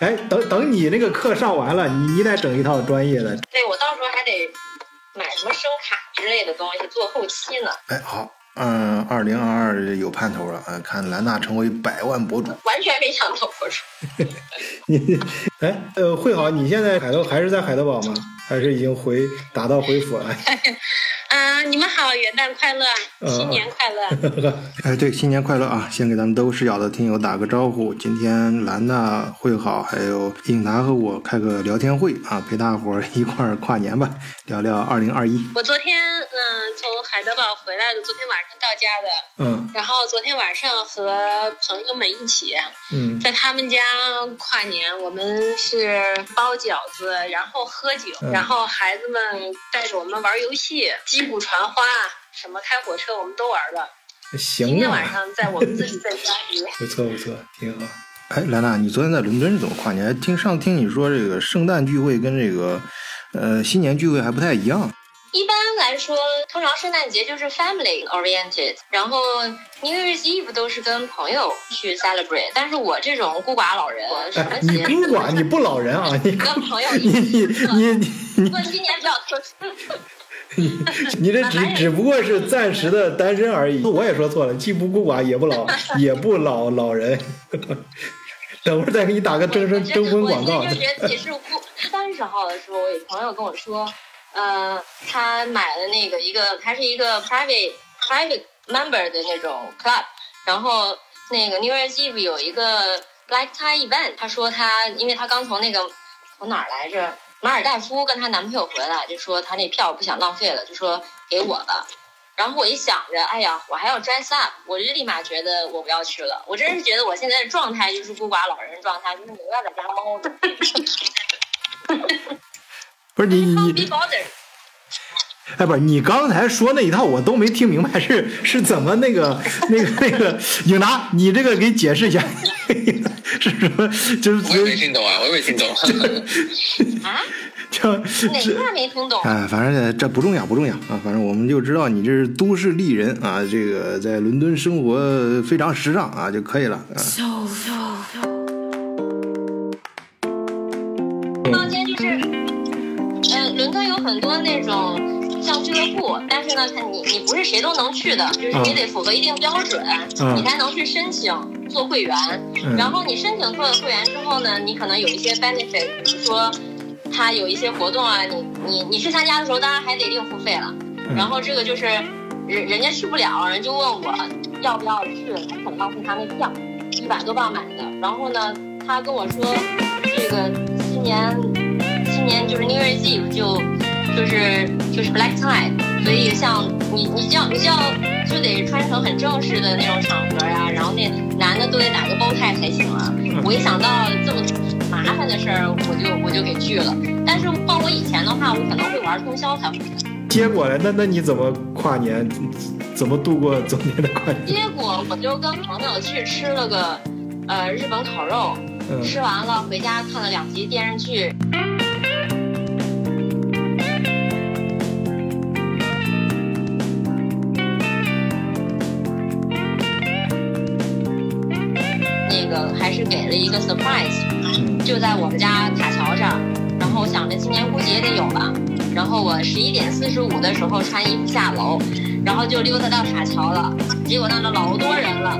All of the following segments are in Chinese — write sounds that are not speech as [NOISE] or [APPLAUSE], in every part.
哎，等等你那个课上完了，你你得整一套专业的。对，我到时候还得买什么声卡之类的东西做后期呢。哎，好，嗯，二零二二有盼头了，嗯，看兰娜成为百万博主。完全没想到博主。[LAUGHS] 你，哎，呃，会好，你现在海德还是在海德堡吗？还是已经回打道回府了？[LAUGHS] 嗯，你们好，元旦快乐，新年快乐！[LAUGHS] 哎，对，新年快乐啊！先给咱们都视角的听友打个招呼。今天兰娜会好，还有颖达和我开个聊天会啊，陪大伙儿一块儿跨年吧，聊聊二零二一。我昨天嗯从海德堡回来的，昨天晚上到家的。嗯。然后昨天晚上和朋友们一起，嗯，在他们家跨年，我们是包饺子，然后喝酒，然后孩子们带着我们玩游戏。击鼓传花，什么开火车，我们都玩了。行啊！今天晚上在我们自己在家里。不错不错，挺好。哎，兰娜，你昨天在伦敦是怎么跨年？听上听你说这个圣诞聚会跟这个呃新年聚会还不太一样。一般来说，通常圣诞节就是 family oriented，然后 New Year's Eve 都是跟朋友去 celebrate。但是我这种孤寡老人，什么节？你孤寡，你不老人啊？你跟朋友你你你你过今年比较特殊。你 [LAUGHS] 你这只 [LAUGHS] 只不过是暂时的单身而已，我也说错了，既不孤寡也不老 [LAUGHS] 也不老老人。等会儿再给你打个征婚征婚广告。我就觉得自己是孤。三十号的时候，我有朋友跟我说，呃，他买了那个一个，他是一个 private private member 的那种 club，然后那个 New Year's Eve 有一个 black tie event，他说他因为他刚从那个从哪儿来着？马尔代夫跟她男朋友回来，就说她那票不想浪费了，就说给我吧。然后我一想着，哎呀，我还要 dress up，我就立马觉得我不要去了。我真是觉得我现在的状态就是孤寡老人状态，就是永远在家猫着。[LAUGHS] 不是你你。哎，不是你刚才说那一套我都没听明白，是是怎么那个那个那个影达，你这个给解释一下，是什么？就是我也没听懂啊，我也没听懂。啊？[LAUGHS] 就哪块没听懂？哎，反正这不重要，不重要啊。反正我们就知道你这是都市丽人啊，这个在伦敦生活非常时尚啊就可以了。房间就是，嗯，伦敦有很多那种。像俱乐部，但是呢，他你你不是谁都能去的，就是你得符合一定标准，你才能去申请做会员。然后你申请做了会员之后呢，你可能有一些 benefit，比如说他有一些活动啊，你你你去参加的时候，当然还得另付费了。然后这个就是人人家去不了，人就问我要不要去，他很浪费他那票，一百多镑买的。然后呢，他跟我说这个今年今年就是 New Year's Eve 就。就是就是 black tie，所以像你你就要你就要就得穿成很正式的那种场合呀，然后那男的都得打个包太才行啊。我一想到这么麻烦的事儿，我就我就给拒了。但是换我以前的话，我可能会玩通宵才回来。结果呢？那那你怎么跨年？怎么度过昨天的跨年？结果我就跟朋友去吃了个呃日本烤肉，吃完了回家看了两集电视剧。给了一个 surprise，就在我们家塔桥上。然后我想着今年估计也得有吧。然后我十一点四十五的时候穿衣服下楼，然后就溜达到塔桥了。结果那儿老多人了，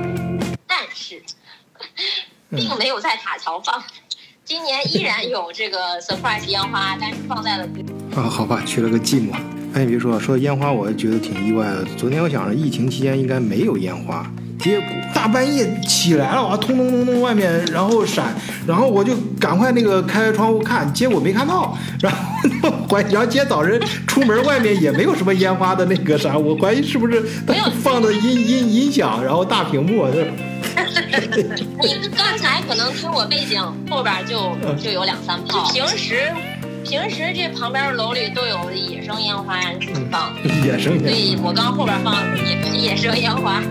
但是 [LAUGHS] 并没有在塔桥放。今年依然有这个 surprise 烟花，但是放在了啊，好吧，去了个寂寞。哎，你别说，说烟花，我觉得挺意外的。昨天我想着疫情期间应该没有烟花。结果大半夜起来了，哇，通通通通，外面然后闪，然后我就赶快那个开窗户看，结果没看到，然后怀疑，然后今天早晨出门外面也没有什么烟花的那个啥，我怀疑是不是放的音音音响，然后大屏幕。[LAUGHS] 你刚才可能听我背景后边就就有两三炮，平时平时这旁边楼里都有野生烟花放，[LAUGHS] 野生，所以我刚后边放野野生烟花。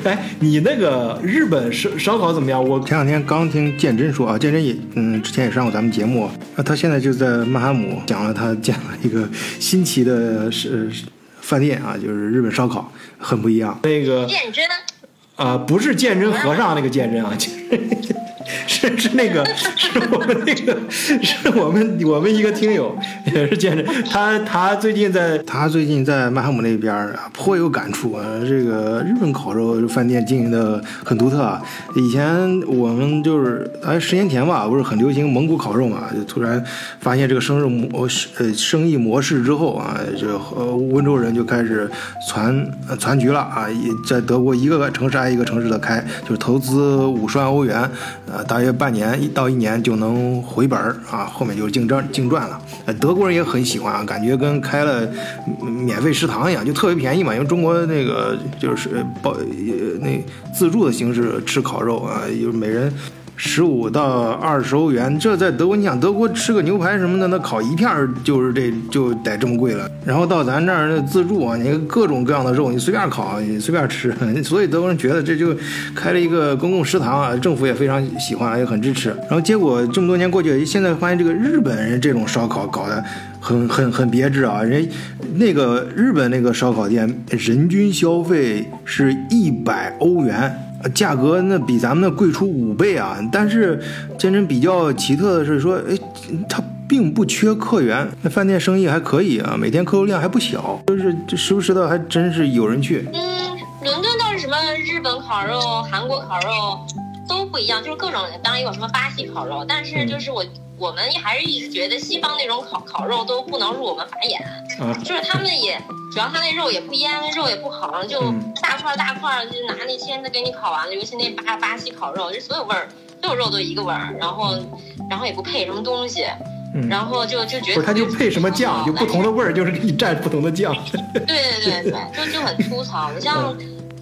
[LAUGHS] 哎，你那个日本烧烧烤怎么样？我前两天刚听建真说啊，建真也嗯，之前也上过咱们节目啊，他现在就在曼哈姆讲了他建了一个 [LAUGHS] 新奇的是饭店啊，就是日本烧烤，很不一样。那个鉴真啊，不是鉴真和尚那个鉴真啊。[LAUGHS] [LAUGHS] 是是那个，是我们那个，是我们我们一个听友也是见证，他他最近在他最近在曼哈姆那边，颇有感触啊。这个日本烤肉饭店经营的很独特啊。以前我们就是哎十年前吧，不是很流行蒙古烤肉嘛，就突然发现这个生日模式呃生意模式之后啊，这温州人就开始攒攒局了啊，在德国一个城市挨一个城市的开，就是投资五十万欧元。呃，大约半年一到一年就能回本儿啊，后面就是净挣净赚了。呃，德国人也很喜欢啊，感觉跟开了免费食堂一样，就特别便宜嘛。因为中国那个就是包那自助的形式吃烤肉啊，有每人。十五到二十欧元，这在德国，你想德国吃个牛排什么的，那烤一片就是这就得这么贵了。然后到咱这儿自助啊，你各种各样的肉，你随便烤，你随便吃。[LAUGHS] 所以德国人觉得这就开了一个公共食堂啊，政府也非常喜欢，也很支持。然后结果这么多年过去，现在发现这个日本人这种烧烤搞得很很很别致啊，人那个日本那个烧烤店人均消费是一百欧元。价格那比咱们那贵出五倍啊！但是真正比较奇特的是说，哎，它并不缺客源，那饭店生意还可以啊，每天客流量还不小，就是这时不时的还真是有人去。嗯，伦敦倒是什么日本烤肉、韩国烤肉都不一样，就是各种，当然有什么巴西烤肉，但是就是我。我们还是一直觉得西方那种烤烤肉都不能入我们法眼，就是他们也主要他那肉也不腌，肉也不烤，就大块大块，就拿那签子给你烤完了。尤其那巴巴西烤肉，就所有味儿，所有肉都一个味儿，然后然后也不配什么东西，然后就就觉得不是他就配什么酱，就不同的味儿就是给你蘸不同的酱。[LAUGHS] 对对对对，就就很粗糙。你像。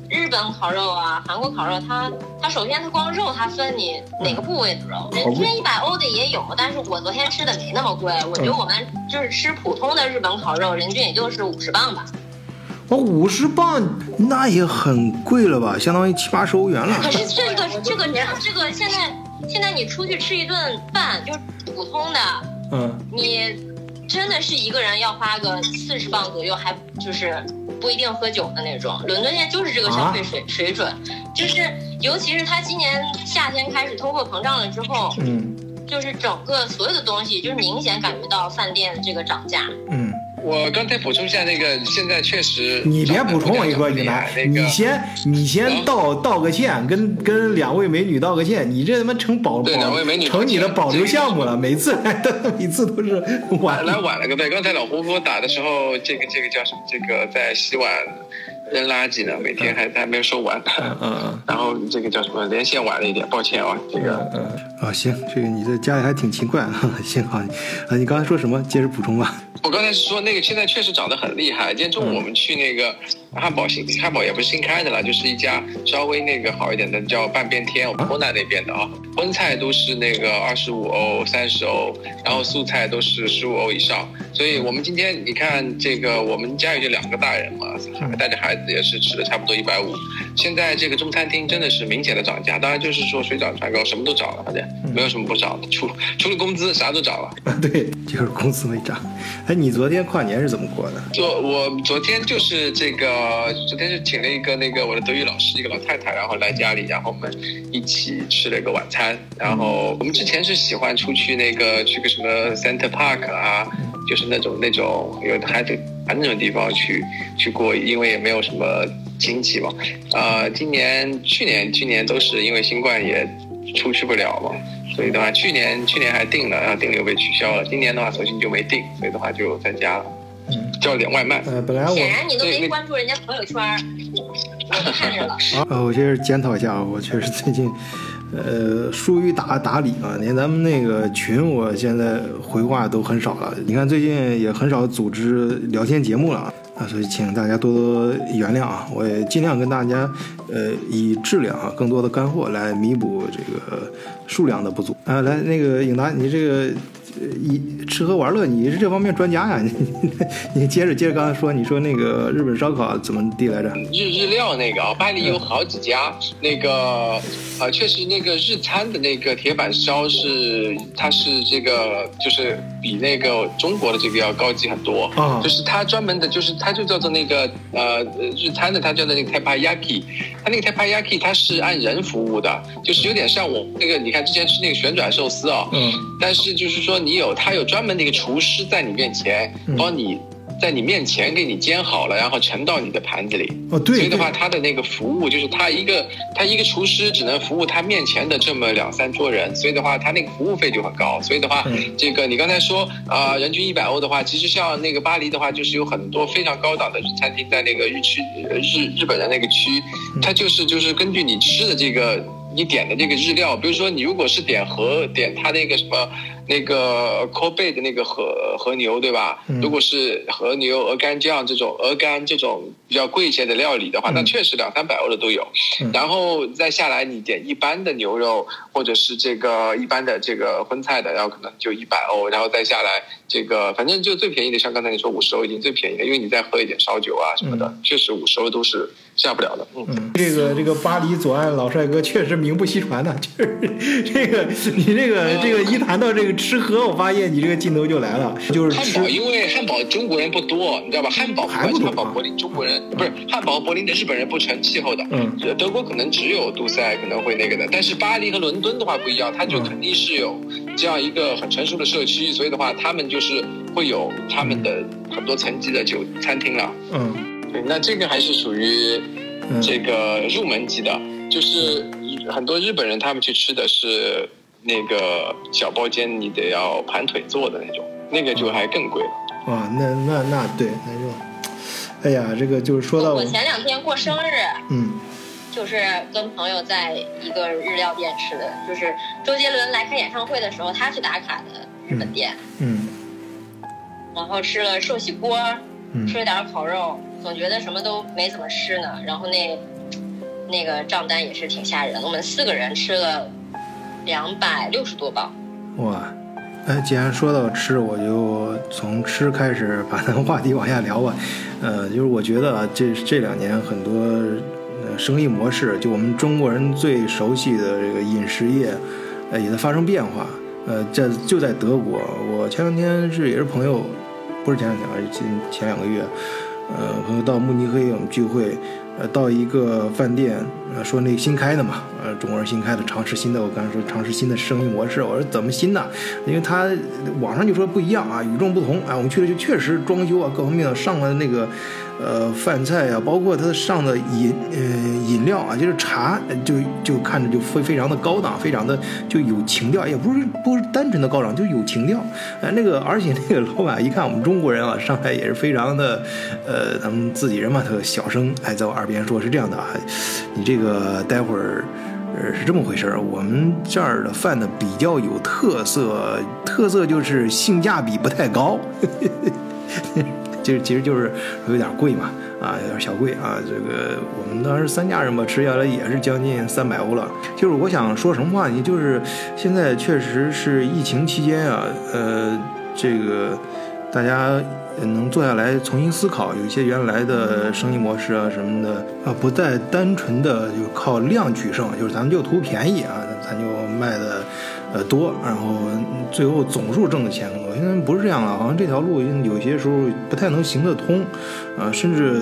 日本烤肉啊，韩国烤肉，它它首先它光肉它分你哪个部位的肉，人均一百欧的也有，但是我昨天吃的没那么贵，我觉得我们就是吃普通的日本烤肉，人均也就是五十磅吧。哦，五十磅那也很贵了吧，相当于七八十欧元了。可 [LAUGHS] 是这个这个这个现在现在你出去吃一顿饭就是普通的，嗯，你真的是一个人要花个四十磅左右，还就是。不一定喝酒的那种，伦敦现在就是这个消费水水准，就是尤其是他今年夏天开始通货膨胀了之后，嗯，就是整个所有的东西就是明显感觉到饭店这个涨价，嗯。我刚才补充一下，那个现在确实，你别补充，我跟你说，你来，你先你先道道个歉，跟跟两位美女道个歉，你这他妈成保保成你的保留项目了，每次来都每次都是晚来晚了个对，刚才老胡给我打的时候，这个这个叫什么？这个在洗碗。扔垃圾呢，每天还还没有收完，嗯嗯，然后这个叫什么？连线晚了一点，抱歉啊，这个，嗯啊，行，这个你在家里还挺勤快，行好，啊，你刚才说什么？接着补充吧。我刚才是说那个现在确实涨得很厉害。今天中午我们去那个汉堡新汉堡也不是新开的了，就是一家稍微那个好一点的，叫半边天，我们湖南那边的啊，荤菜都是那个二十五欧、三十欧，然后素菜都是十五欧以上。所以我们今天你看这个，我们家里就两个大人嘛，带着孩子也是吃了差不多一百五。现在这个中餐厅真的是明显的涨价，当然就是说水涨船高，什么都涨了，反正没有什么不涨的，除除了工资啥都涨了。[LAUGHS] 对，就是工资没涨。哎，你昨天跨年是怎么过的？昨我昨天就是这个，昨天是请了一个那个我的德语老师，一个老太太，然后来家里，然后我们一起吃了一个晚餐。然后我们之前是喜欢出去那个去个什么 Center Park 啊。就是那种那种有孩子玩那种地方去去过，因为也没有什么经济嘛。啊，今年去年去年都是因为新冠也出去不了嘛，所以的话去年去年还定了，然后定了又被取消了。今年的话索性就没定，所以的话就在家叫了点外卖。呃，本来我显然你都没关注人家朋友圈，我看着了。[LAUGHS] 啊，我确实检讨一下啊，我确实最近。呃，疏于打打理啊，连咱们那个群，我现在回话都很少了。你看最近也很少组织聊天节目了啊，所以请大家多多原谅啊。我也尽量跟大家，呃，以质量啊，更多的干货来弥补这个数量的不足啊。来，那个颖达，你这个。一吃喝玩乐，你是这方面专家呀？[LAUGHS] 你你接着接着刚才说，你说那个日本烧烤怎么地来着？日日料那个啊，巴黎有好几家，那个啊，确实那个日餐的那个铁板烧是，它是这个就是。比那个中国的这个要高级很多。嗯，就是它专门的，就是它就叫做那个呃日餐的，它叫做那个 Taipayaki。它那个 Taipayaki 它是按人服务的，就是有点像我那个你看之前吃那个旋转寿司哦。嗯。但是就是说你有它有专门的一个厨师在你面前帮你。在你面前给你煎好了，然后盛到你的盘子里。哦，对。所以的话，他的那个服务就是他一个他一个厨师只能服务他面前的这么两三桌人，所以的话，他那个服务费就很高。所以的话，这个你刚才说啊，人均一百欧的话，其实像那个巴黎的话，就是有很多非常高档的餐厅在那个日区日日本的那个区，它就是就是根据你吃的这个你点的那个日料，比如说你如果是点和点他那个什么。那个 Kobe 的那个和和牛对吧？如果是和牛鹅肝酱这种鹅肝这种比较贵一些的料理的话，那确实两三百欧的都有。然后再下来你点一般的牛肉或者是这个一般的这个荤菜的，然后可能就一百欧。然后再下来这个反正就最便宜的，像刚才你说五十欧已经最便宜的，因为你再喝一点烧酒啊什么的，确实五十欧都是下不了的。嗯，这个这个巴黎左岸老帅哥确实名不虚传的，[LAUGHS] 就是这个你这个这个一谈到这个。吃喝，我发现你这个镜头就来了，就是汉堡，因为汉堡中国人不多，你知道吧？汉堡汉堡柏林中国人不是汉堡柏林的日本人不成气候的。嗯，德国可能只有杜塞可能会那个的，但是巴黎和伦敦的话不一样，它就肯定是有这样一个很成熟的社区，所以的话他们就是会有他们的很多层级的酒餐厅了。嗯，对，那这个还是属于这个入门级的，就是很多日本人他们去吃的是。那个小包间，你得要盘腿坐的那种，那个就还更贵了。哇，那那那对，那就，哎呀，这个就是说到我前两天过生日，嗯，就是跟朋友在一个日料店吃的，就是周杰伦来开演唱会的时候，他去打卡的日本店，嗯，然后吃了寿喜锅，吃了点烤肉，总觉得什么都没怎么吃呢，然后那那个账单也是挺吓人，我们四个人吃了。两百六十多磅，哇！哎，既然说到吃，我就从吃开始把咱话题往下聊吧。呃，就是我觉得啊，这这两年很多呃生意模式，就我们中国人最熟悉的这个饮食业，呃，也在发生变化。呃，在就在德国，我前两天是也是朋友，不是前两天，而是前前两个月，呃，朋友到慕尼黑我们聚会。呃，到一个饭店，呃，说那新开的嘛，呃，中国人新开的，尝试新的。我刚才说尝试新的生意模式，我说怎么新呢？因为他网上就说不一样啊，与众不同。啊，我们去了就确实装修啊，各方面上了那个。呃，饭菜啊，包括它上的饮呃饮料啊，就是茶，就就看着就非非常的高档，非常的就有情调，也不是不是单纯的高档，就有情调。哎，那个而且那个老板一看我们中国人啊，上来也是非常的，呃，咱们自己人嘛，他小声哎在我耳边说，是这样的啊，你这个待会儿呃是这么回事儿，我们这儿的饭呢比较有特色，特色就是性价比不太高。其 [LAUGHS] 实其实就是有点贵嘛，啊，有点小贵啊。这个我们当时三家人吧，吃下来也是将近三百欧了。就是我想说什么话呢？就是现在确实是疫情期间啊，呃，这个大家能坐下来重新思考，有一些原来的生意模式啊什么的啊，不再单纯的就靠量取胜，就是咱们就图便宜啊，咱就卖的。呃多，然后最后总数挣的钱。现在不是这样了，好像这条路有些时候不太能行得通，啊，甚至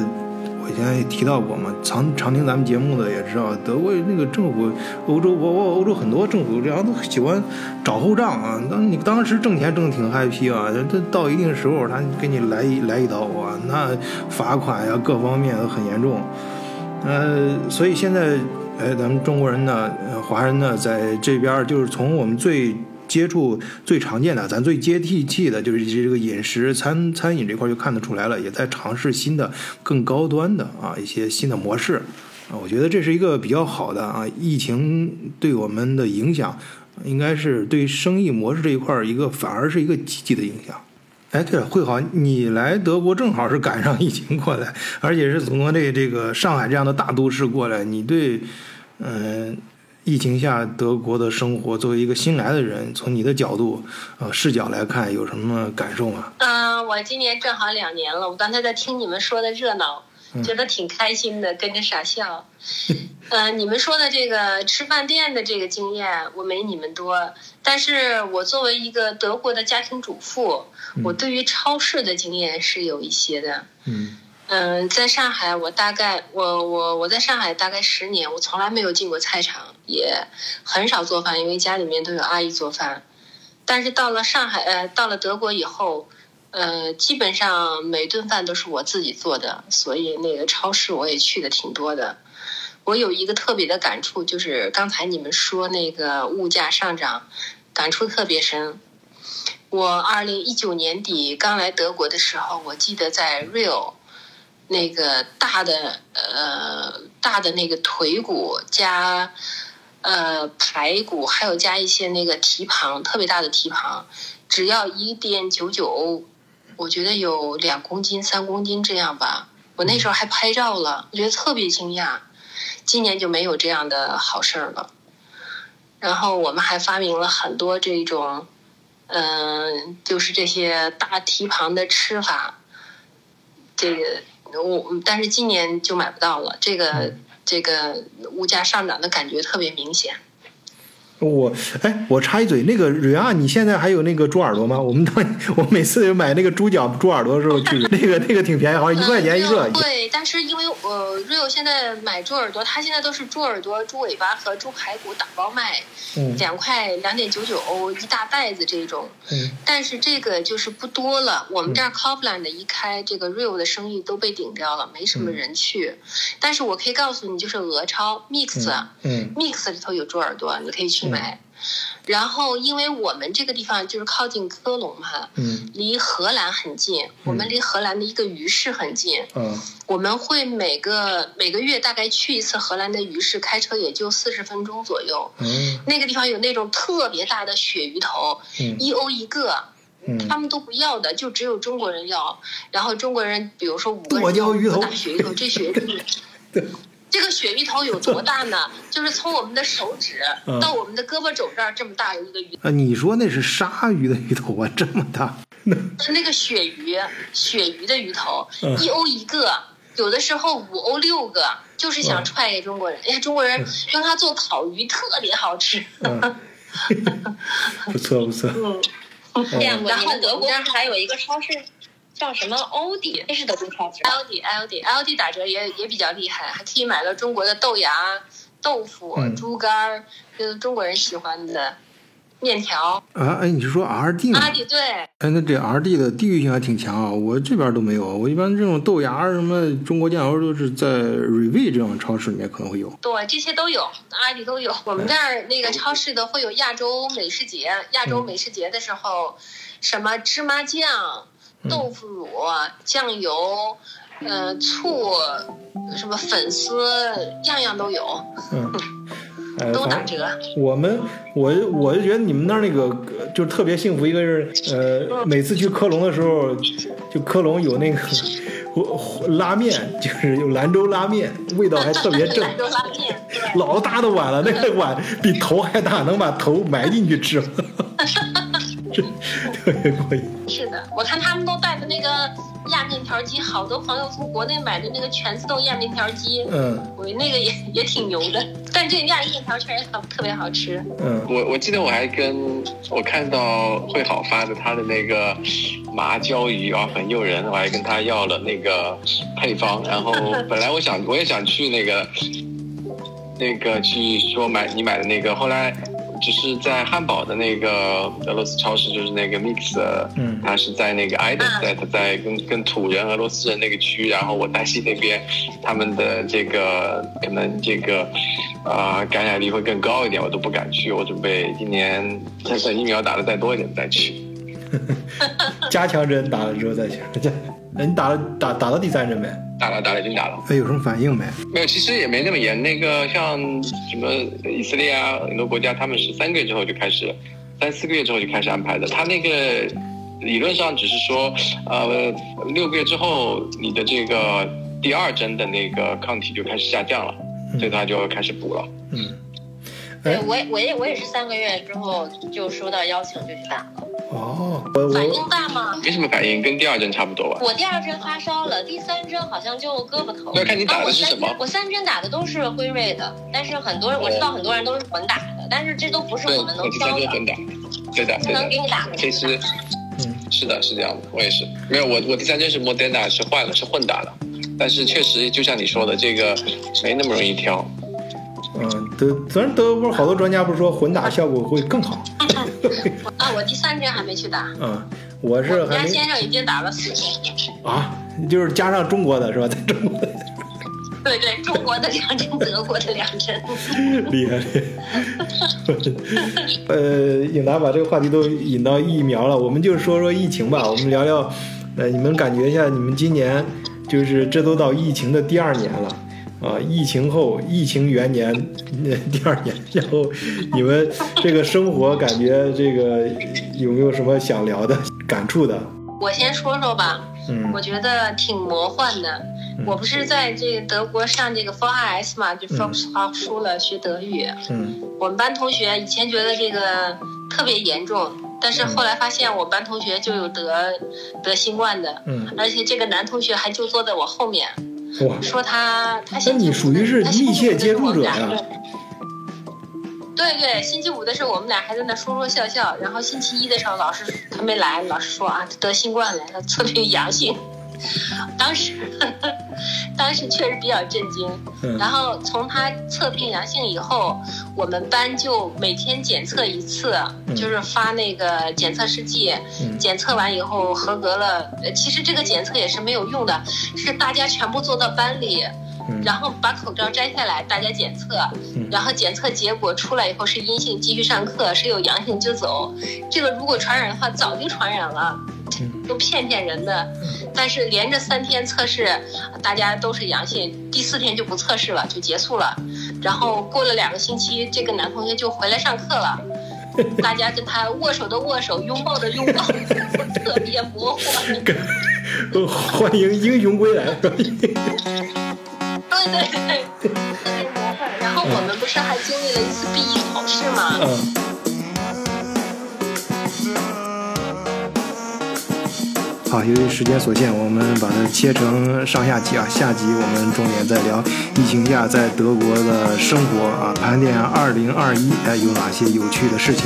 我以前也提到过嘛，常常听咱们节目的也知道，德国那个政府，欧洲包括欧洲很多政府这样都喜欢找后账啊。当你当时挣钱挣的挺 happy 啊，这到一定时候他给你来一来一刀啊，那罚款呀各方面都很严重。呃，所以现在。哎，咱们中国人呢，华人呢，在这边就是从我们最接触、最常见的，咱最接地气的，就是这个饮食餐餐饮这块就看得出来了，也在尝试新的、更高端的啊一些新的模式啊。我觉得这是一个比较好的啊。疫情对我们的影响，应该是对生意模式这一块一个反而是一个积极的影响。哎，对了，慧豪，你来德国正好是赶上疫情过来，而且是从这这个上海这样的大都市过来，你对，嗯，疫情下德国的生活，作为一个新来的人，从你的角度呃视角来看，有什么感受吗？嗯，我今年正好两年了，我刚才在听你们说的热闹，觉得挺开心的，跟着傻笑。嗯，[LAUGHS] 你们说的这个吃饭店的这个经验，我没你们多。但是我作为一个德国的家庭主妇，我对于超市的经验是有一些的。嗯。嗯，在上海，我大概我我我在上海大概十年，我从来没有进过菜场，也很少做饭，因为家里面都有阿姨做饭。但是到了上海，呃，到了德国以后。呃，基本上每顿饭都是我自己做的，所以那个超市我也去的挺多的。我有一个特别的感触，就是刚才你们说那个物价上涨，感触特别深。我二零一九年底刚来德国的时候，我记得在 Real 那个大的呃大的那个腿骨加呃排骨，还有加一些那个蹄膀，特别大的蹄膀，只要一点九九。我觉得有两公斤、三公斤这样吧。我那时候还拍照了，我觉得特别惊讶。今年就没有这样的好事儿了。然后我们还发明了很多这种，嗯，就是这些大蹄膀的吃法。这个我，但是今年就买不到了。这个这个物价上涨的感觉特别明显。我哎，我插一嘴，那个瑞亚，你现在还有那个猪耳朵吗？我们当 [LAUGHS] 我每次买那个猪脚、猪耳朵的时候去，那个那个挺便宜，好像一块钱一个。对，但是因为呃，瑞欧现在买猪耳朵，它现在都是猪耳朵、猪尾巴和猪排骨打包卖，两块两点九九欧一大袋子这种。嗯。但是这个就是不多了，我们这儿 Copland 一开，这个瑞欧的生意都被顶掉了，没什么人去。但是我可以告诉你，就是俄超 Mix，嗯，Mix 里头有猪耳朵，你可以去。买，然后因为我们这个地方就是靠近科隆嘛，嗯，离荷兰很近，我们离荷兰的一个鱼市很近，嗯，我们会每个每个月大概去一次荷兰的鱼市，开车也就四十分钟左右，嗯，那个地方有那种特别大的鳕鱼头，一欧一个，嗯，他们都不要的，就只有中国人要，然后中国人比如说五个人要一个大鳕鱼头，这鳕鱼。[LAUGHS] [LAUGHS] 这个鳕鱼头有多大呢？就是从我们的手指到我们的胳膊肘这儿这么大一个鱼。啊，你说那是鲨鱼的鱼头啊，这么大？那个鳕鱼，鳕鱼的鱼头，一欧一个，有的时候五欧六个，就是想踹给中国人。哎呀，中国人用它做烤鱼特别好吃。[LAUGHS] 不错不错。嗯。然后德国还有一个超市。叫什么欧迪？那是德国超市。L D L D L D 打折也也比较厉害，还可以买到中国的豆芽、豆腐、猪肝，就是中国人喜欢的面条。啊，哎，你是说 R D 吗？R D 对。哎，那这 R D 的地域性还挺强啊，我这边都没有。我一般这种豆芽什么中国酱油都是在 Reve 这种超市里面可能会有。对，这些都有，R D 都有。我们这儿那个超市的会有亚洲美食节，亚洲美食节的时候，什么芝麻酱。豆腐乳、酱油，呃，醋，什么粉丝，样样都有。嗯，[LAUGHS] 都打折。我们，我我就觉得你们那儿那个就特别幸福。一个是，呃，每次去科隆的时候，就科隆有那个拉面，就是有兰州拉面，味道还特别正。[LAUGHS] 兰州拉面，[LAUGHS] 老大的碗了，那个碗比头还大，能把头埋进去吃。特别过瘾。是的，我看个压面条机，好多朋友从国内买的那个全自动压面条机。嗯，我那个也也挺牛的，但这个压面条确实好特别好吃。嗯，我我记得我还跟我看到会好发的他的那个麻椒鱼啊，很诱人，我还跟他要了那个配方。然后 [LAUGHS] 本来我想我也想去那个那个去说买你买的那个，后来。就是在汉堡的那个俄罗斯超市，就是那个 Mix，嗯，他是在那个 i d e n 在他在跟跟土人俄罗斯人那个区，然后我担心那边他们的这个可能这个啊感染力会更高一点，我都不敢去。我准备今年等疫苗打的再多一点再去。[LAUGHS] 加强针打了之后再去。那你打了打打到第三针没？打了，打了，已经打了。哎，有什么反应没？没有，其实也没那么严。那个像什么以色列啊，很多国家他们是三个月之后就开始，三四个月之后就开始安排的。他那个理论上只是说，呃，六个月之后你的这个第二针的那个抗体就开始下降了，所以他就开始补了。嗯，对我我也我也是三个月之后就收到邀请就去打了。哦，反应大吗？没什么反应，跟第二针差不多吧。我第二针发烧了，第三针好像就胳膊疼。那看你打的是什么？我三针打的都是辉瑞的，但是很多人我知道很多人都是混打的，但是这都不是我们能挑的。混打，对的，对的。能给你打。其实，嗯，是的，是这样的，我也是。没有，我我第三针是莫德纳，是换了，是混打的。但是确实，就像你说的，这个没那么容易挑。嗯，德咱正德国好多专家不是说混打效果会更好？[LAUGHS] 啊，我第三针还没去打。嗯，我是。我家先生已经打了四针。啊，就是加上中国的是吧？在中国。对对，中国的两针，德国的两针。[LAUGHS] 厉害厉害。呃，颖达把这个话题都引到疫苗了，我们就说说疫情吧。我们聊聊，呃，你们感觉一下，你们今年就是这都到疫情的第二年了。啊，疫情后，疫情元年，那第二年，然后你们这个生活感觉这个有没有什么想聊的感触的？我先说说吧，嗯，我觉得挺魔幻的。我不是在这个德国上这个 f o r s 嘛，就 Volkshochschule 了学德语。嗯，我们班同学以前觉得这个特别严重，但是后来发现我班同学就有得得新冠的，嗯，而且这个男同学还就坐在我后面。说他，他那你属于是密切接触者呀？对对，星期五的时候我们俩还在那说说笑笑，然后星期一的时候老师他没来，老师说啊得新冠了，他测评阳性。当时，当时确实比较震惊。然后从他测评阳性以后，我们班就每天检测一次，就是发那个检测试剂。检测完以后合格了，其实这个检测也是没有用的，是大家全部坐到班里。然后把口罩摘下来，大家检测，然后检测结果出来以后是阴性，继续上课；是有阳性就走。这个如果传染的话，早就传染了，都骗骗人的。但是连着三天测试，大家都是阳性，第四天就不测试了，就结束了。然后过了两个星期，这个男同学就回来上课了，[LAUGHS] 大家跟他握手的握手，拥抱的拥抱，[LAUGHS] 特别魔幻。[LAUGHS] 欢迎英雄归来。对对对，特别魔幻。然后我们不是还经历了一次毕业考试吗？嗯。好，由于时间所限，我们把它切成上下集啊。下集我们重点再聊疫情下在德国的生活啊，盘点二零二一哎有哪些有趣的事情。